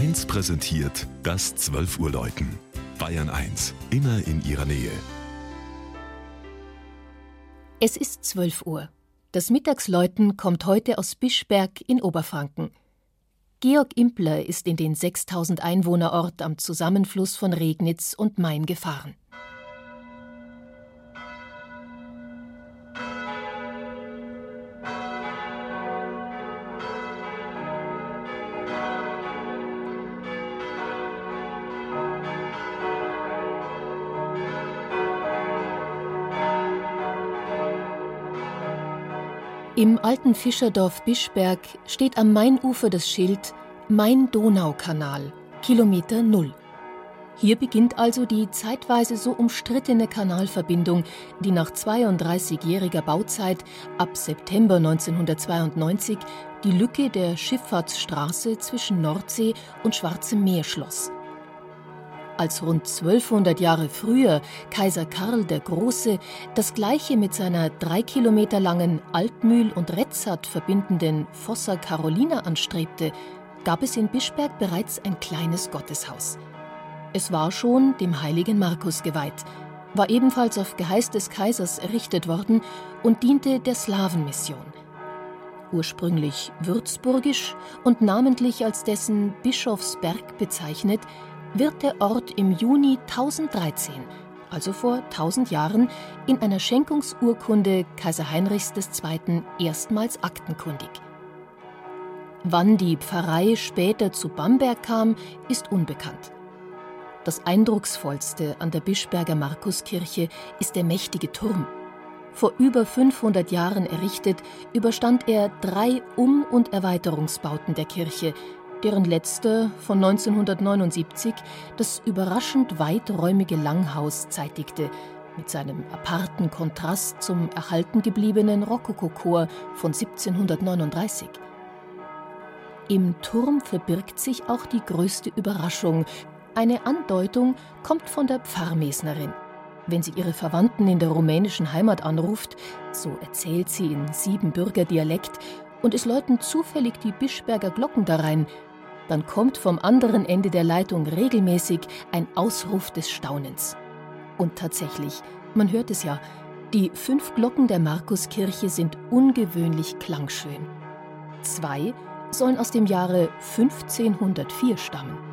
1 präsentiert das 12 Uhr Läuten. Bayern 1, immer in ihrer Nähe. Es ist 12 Uhr. Das Mittagsläuten kommt heute aus Bischberg in Oberfranken. Georg Impler ist in den 6000 Einwohnerort am Zusammenfluss von Regnitz und Main gefahren. Im alten Fischerdorf Bischberg steht am Mainufer das Schild Main-Donau-Kanal, Kilometer Null. Hier beginnt also die zeitweise so umstrittene Kanalverbindung, die nach 32-jähriger Bauzeit ab September 1992 die Lücke der Schifffahrtsstraße zwischen Nordsee und Schwarzem Meer schloss als rund 1200 Jahre früher Kaiser Karl der Große das gleiche mit seiner drei Kilometer langen Altmühl und Retzat verbindenden Fossa Carolina anstrebte, gab es in Bischberg bereits ein kleines Gotteshaus. Es war schon dem heiligen Markus geweiht, war ebenfalls auf Geheiß des Kaisers errichtet worden und diente der Slawenmission. Ursprünglich würzburgisch und namentlich als dessen Bischofsberg bezeichnet, wird der Ort im Juni 1013, also vor 1000 Jahren, in einer Schenkungsurkunde Kaiser Heinrichs II. erstmals aktenkundig. Wann die Pfarrei später zu Bamberg kam, ist unbekannt. Das eindrucksvollste an der Bischberger Markuskirche ist der mächtige Turm. Vor über 500 Jahren errichtet, überstand er drei Um- und Erweiterungsbauten der Kirche, deren letzter von 1979 das überraschend weiträumige Langhaus zeitigte, mit seinem aparten Kontrast zum erhalten gebliebenen Rokokochor von 1739. Im Turm verbirgt sich auch die größte Überraschung. Eine Andeutung kommt von der Pfarrmesnerin. Wenn sie ihre Verwandten in der rumänischen Heimat anruft, so erzählt sie in Siebenbürger Dialekt, und es läuten zufällig die Bischberger Glocken darein, dann kommt vom anderen Ende der Leitung regelmäßig ein Ausruf des Staunens. Und tatsächlich, man hört es ja, die fünf Glocken der Markuskirche sind ungewöhnlich klangschön. Zwei sollen aus dem Jahre 1504 stammen.